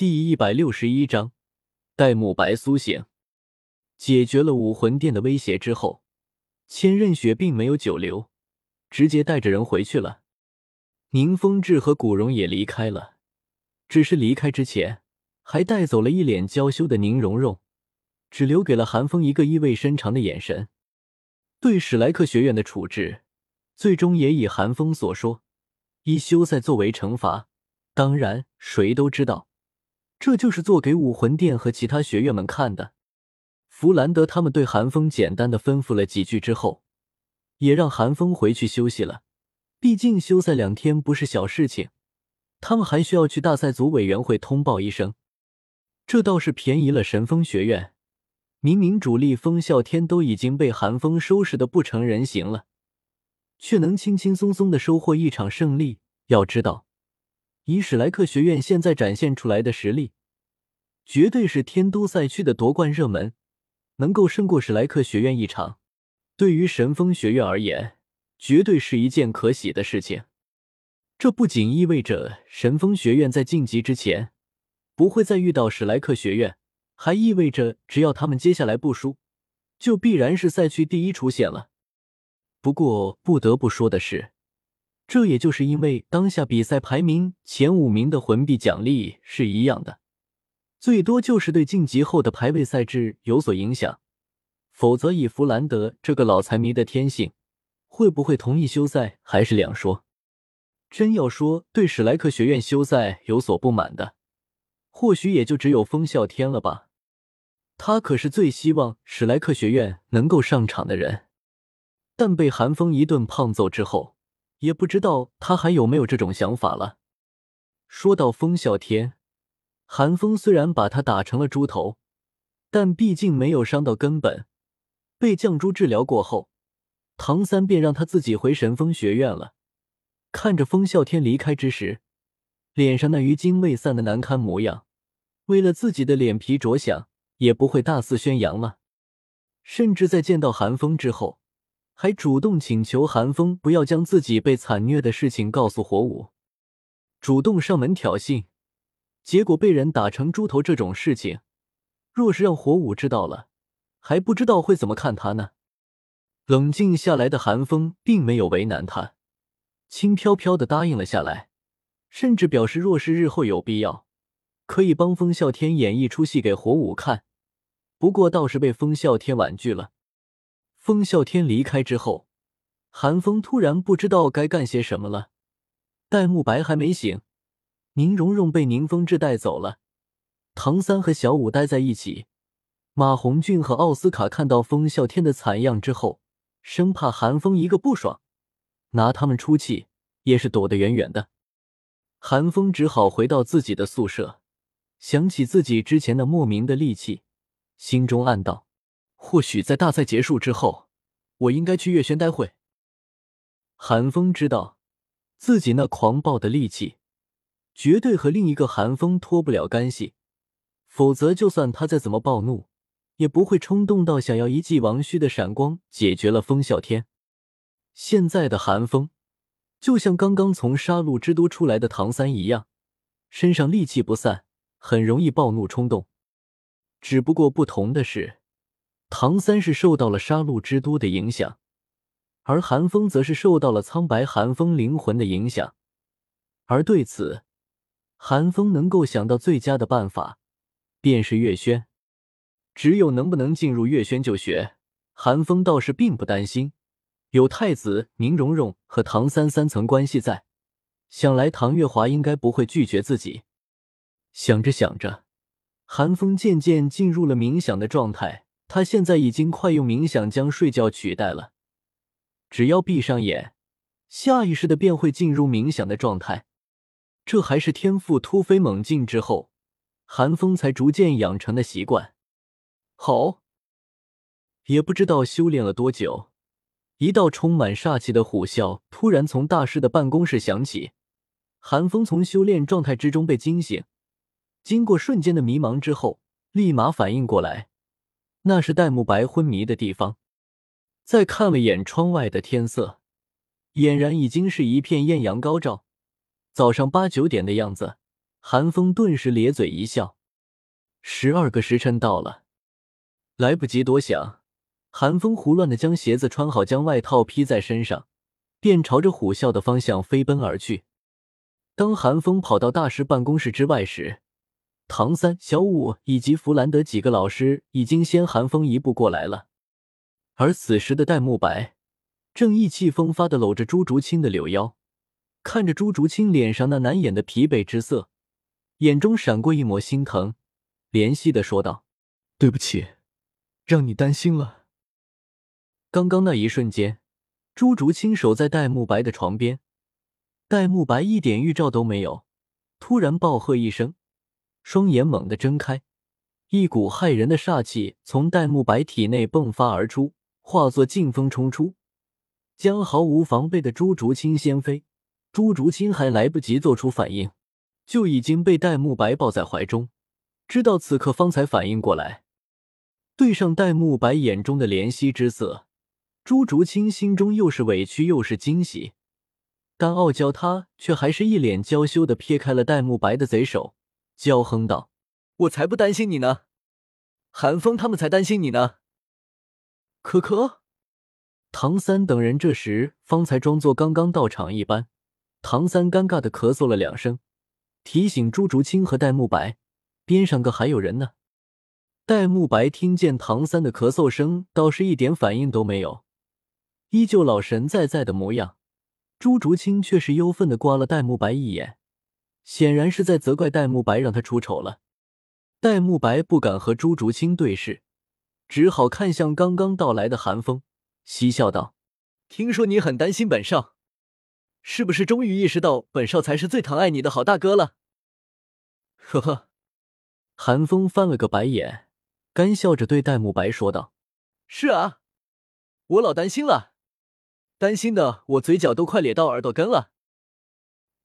第一百六十一章，戴沐白苏醒。解决了武魂殿的威胁之后，千仞雪并没有久留，直接带着人回去了。宁风致和古荣也离开了，只是离开之前还带走了一脸娇羞的宁荣荣，只留给了韩风一个意味深长的眼神。对史莱克学院的处置，最终也以韩风所说，以休赛作为惩罚。当然，谁都知道。这就是做给武魂殿和其他学院们看的。弗兰德他们对韩风简单的吩咐了几句之后，也让韩风回去休息了。毕竟休赛两天不是小事情，他们还需要去大赛组委员会通报一声。这倒是便宜了神风学院。明明主力风啸天都已经被韩风收拾的不成人形了，却能轻轻松松的收获一场胜利。要知道。以史莱克学院现在展现出来的实力，绝对是天都赛区的夺冠热门，能够胜过史莱克学院一场，对于神风学院而言，绝对是一件可喜的事情。这不仅意味着神风学院在晋级之前不会再遇到史莱克学院，还意味着只要他们接下来不输，就必然是赛区第一出现了。不过不得不说的是。这也就是因为当下比赛排名前五名的魂币奖励是一样的，最多就是对晋级后的排位赛制有所影响。否则，以弗兰德这个老财迷的天性，会不会同意休赛还是两说。真要说对史莱克学院休赛有所不满的，或许也就只有风啸天了吧。他可是最希望史莱克学院能够上场的人，但被寒风一顿胖揍之后。也不知道他还有没有这种想法了。说到风啸天，寒风虽然把他打成了猪头，但毕竟没有伤到根本。被绛珠治疗过后，唐三便让他自己回神风学院了。看着风啸天离开之时，脸上那余精未散的难堪模样，为了自己的脸皮着想，也不会大肆宣扬了。甚至在见到寒风之后。还主动请求寒风不要将自己被惨虐的事情告诉火舞，主动上门挑衅，结果被人打成猪头。这种事情，若是让火舞知道了，还不知道会怎么看他呢。冷静下来的韩风并没有为难他，轻飘飘的答应了下来，甚至表示若是日后有必要，可以帮风啸天演一出戏给火舞看。不过倒是被风啸天婉拒了。风啸天离开之后，韩风突然不知道该干些什么了。戴沐白还没醒，宁荣荣被宁风致带走了，唐三和小舞待在一起。马红俊和奥斯卡看到风啸天的惨样之后，生怕韩风一个不爽拿他们出气，也是躲得远远的。韩风只好回到自己的宿舍，想起自己之前的莫名的戾气，心中暗道。或许在大赛结束之后，我应该去月轩待会。韩风知道自己那狂暴的戾气，绝对和另一个寒风脱不了干系，否则就算他再怎么暴怒，也不会冲动到想要一记王虚的闪光解决了风啸天。现在的寒风，就像刚刚从杀戮之都出来的唐三一样，身上戾气不散，很容易暴怒冲动。只不过不同的是。唐三是受到了杀戮之都的影响，而寒风则是受到了苍白寒风灵魂的影响。而对此，韩风能够想到最佳的办法，便是月轩。只有能不能进入月轩就学，韩风倒是并不担心。有太子宁荣荣和唐三三层关系在，想来唐月华应该不会拒绝自己。想着想着，韩风渐渐进入了冥想的状态。他现在已经快用冥想将睡觉取代了，只要闭上眼，下意识的便会进入冥想的状态。这还是天赋突飞猛进之后，寒风才逐渐养成的习惯。好，也不知道修炼了多久，一道充满煞气的虎啸突然从大师的办公室响起。寒风从修炼状态之中被惊醒，经过瞬间的迷茫之后，立马反应过来。那是戴沐白昏迷的地方。再看了眼窗外的天色，俨然已经是一片艳阳高照，早上八九点的样子。韩风顿时咧嘴一笑。十二个时辰到了，来不及多想，韩风胡乱的将鞋子穿好，将外套披在身上，便朝着虎啸的方向飞奔而去。当韩风跑到大师办公室之外时，唐三、小五以及弗兰德几个老师已经先韩风一步过来了。而此时的戴沐白正意气风发的搂着朱竹清的柳腰，看着朱竹清脸上那难掩的疲惫之色，眼中闪过一抹心疼。怜惜的说道：“对不起，让你担心了。”刚刚那一瞬间，朱竹清守在戴沐白的床边，戴沐白一点预兆都没有，突然暴喝一声，双眼猛地睁开，一股骇人的煞气从戴沐白体内迸发而出，化作劲风冲出，将毫无防备的朱竹清掀飞。朱竹清还来不及做出反应，就已经被戴沐白抱在怀中。知道此刻方才反应过来，对上戴沐白眼中的怜惜之色，朱竹清心中又是委屈又是惊喜，但傲娇他却还是一脸娇羞的撇开了戴沐白的贼手，娇哼道：“我才不担心你呢，韩风他们才担心你呢。”可可，唐三等人这时方才装作刚刚到场一般，唐三尴尬的咳嗽了两声，提醒朱竹清和戴沐白。边上个还有人呢。戴沐白听见唐三的咳嗽声，倒是一点反应都没有，依旧老神在在的模样。朱竹清却是忧愤的刮了戴沐白一眼，显然是在责怪戴沐白让他出丑了。戴沐白不敢和朱竹清对视，只好看向刚刚到来的韩风，嬉笑道：“听说你很担心本少，是不是终于意识到本少才是最疼爱你的好大哥了？” 呵呵。韩风翻了个白眼，干笑着对戴沐白说道：“是啊，我老担心了，担心的我嘴角都快咧到耳朵根了。”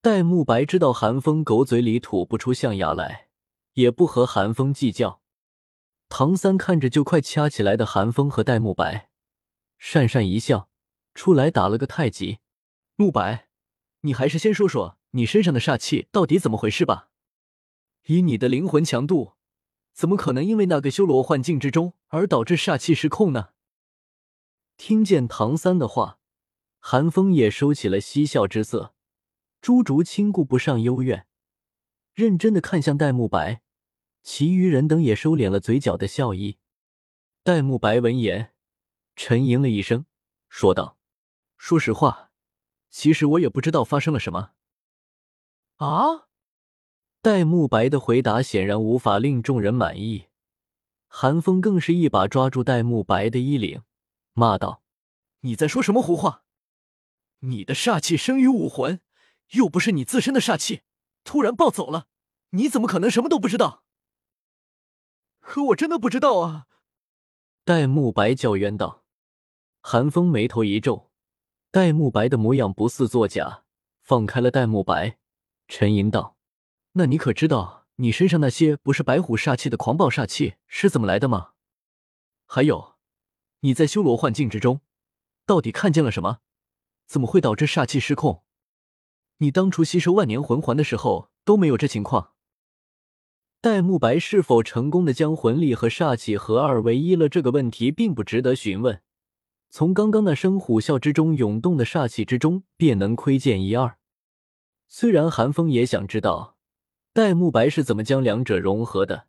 戴沐白知道韩风狗嘴里吐不出象牙来，也不和韩风计较。唐三看着就快掐起来的韩风和戴沐白，讪讪一笑，出来打了个太极。沐白，你还是先说说你身上的煞气到底怎么回事吧。以你的灵魂强度，怎么可能因为那个修罗幻境之中而导致煞气失控呢？听见唐三的话，韩风也收起了嬉笑之色。朱竹清顾不上幽怨，认真的看向戴沐白，其余人等也收敛了嘴角的笑意。戴沐白闻言，沉吟了一声，说道：“说实话，其实我也不知道发生了什么。”啊？戴沐白的回答显然无法令众人满意，韩风更是一把抓住戴沐白的衣领，骂道：“你在说什么胡话？你的煞气生于武魂，又不是你自身的煞气，突然暴走了，你怎么可能什么都不知道？”可我真的不知道啊！戴沐白叫冤道。韩风眉头一皱，戴沐白的模样不似作假，放开了戴沐白，沉吟道。那你可知道你身上那些不是白虎煞气的狂暴煞气是怎么来的吗？还有，你在修罗幻境之中，到底看见了什么？怎么会导致煞气失控？你当初吸收万年魂环的时候都没有这情况。戴沐白是否成功的将魂力和煞气合二为一了？这个问题并不值得询问，从刚刚那声虎啸之中涌动的煞气之中便能窥见一二。虽然韩风也想知道。戴沐白是怎么将两者融合的？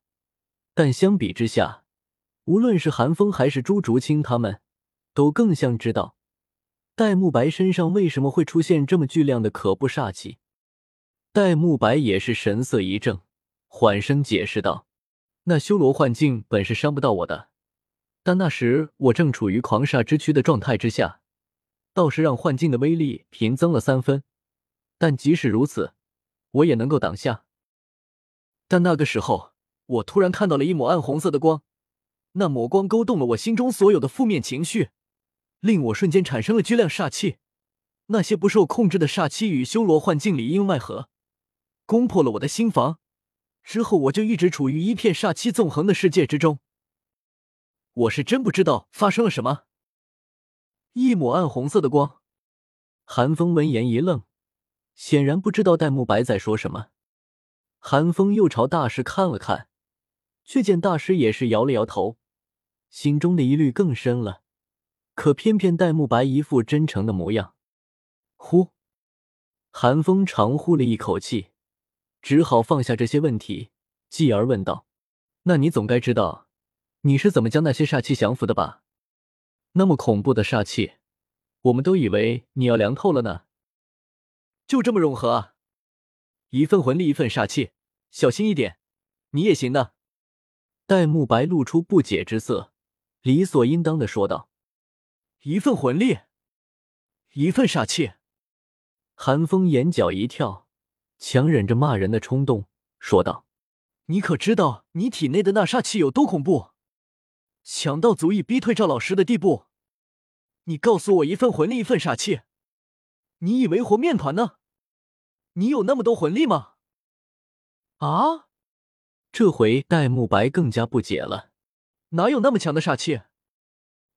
但相比之下，无论是韩风还是朱竹清，他们都更想知道戴沐白身上为什么会出现这么巨量的可怖煞气。戴沐白也是神色一怔，缓声解释道：“那修罗幻境本是伤不到我的，但那时我正处于狂煞之躯的状态之下，倒是让幻境的威力平增了三分。但即使如此，我也能够挡下。”但那个时候，我突然看到了一抹暗红色的光，那抹光勾动了我心中所有的负面情绪，令我瞬间产生了巨量煞气。那些不受控制的煞气与修罗幻境里应外合，攻破了我的心房。之后，我就一直处于一片煞气纵横的世界之中。我是真不知道发生了什么。一抹暗红色的光，韩风闻言一愣，显然不知道戴沐白在说什么。韩风又朝大师看了看，却见大师也是摇了摇头，心中的疑虑更深了。可偏偏戴沐白一副真诚的模样。呼，韩风长呼了一口气，只好放下这些问题，继而问道：“那你总该知道，你是怎么将那些煞气降服的吧？那么恐怖的煞气，我们都以为你要凉透了呢。就这么融合啊？一份魂力，一份煞气，小心一点，你也行的。”戴沐白露出不解之色，理所应当的说道。一份魂力，一份煞气。韩风眼角一跳，强忍着骂人的冲动，说道：“你可知道你体内的那煞气有多恐怖？强到足以逼退赵老师的地步。你告诉我，一份魂力，一份煞气，你以为和面团呢？你有那么多魂力吗？”啊！这回戴沐白更加不解了，哪有那么强的煞气？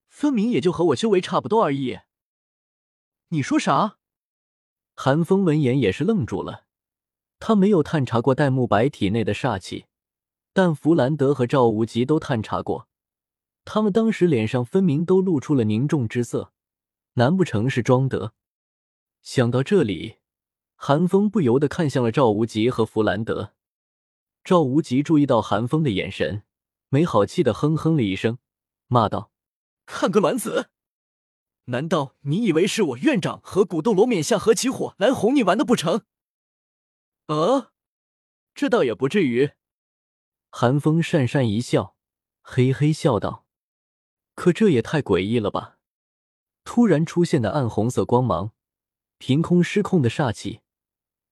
分明也就和我修为差不多而已。你说啥？韩风闻言也是愣住了。他没有探查过戴沐白体内的煞气，但弗兰德和赵无极都探查过，他们当时脸上分明都露出了凝重之色，难不成是装的？想到这里，韩风不由得看向了赵无极和弗兰德。赵无极注意到韩风的眼神，没好气的哼哼了一声，骂道。看个卵子！难道你以为是我院长和古斗罗冕下合起伙来哄你玩的不成？呃，这倒也不至于。韩风讪讪一笑，嘿嘿笑道：“可这也太诡异了吧！突然出现的暗红色光芒，凭空失控的煞气，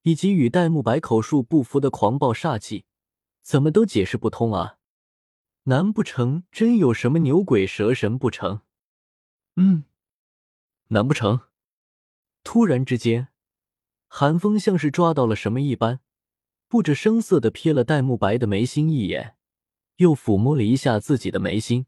以及与戴沐白口述不符的狂暴煞气，怎么都解释不通啊！”难不成真有什么牛鬼蛇神不成？嗯，难不成？突然之间，韩风像是抓到了什么一般，不着声色的瞥了戴沐白的眉心一眼，又抚摸了一下自己的眉心。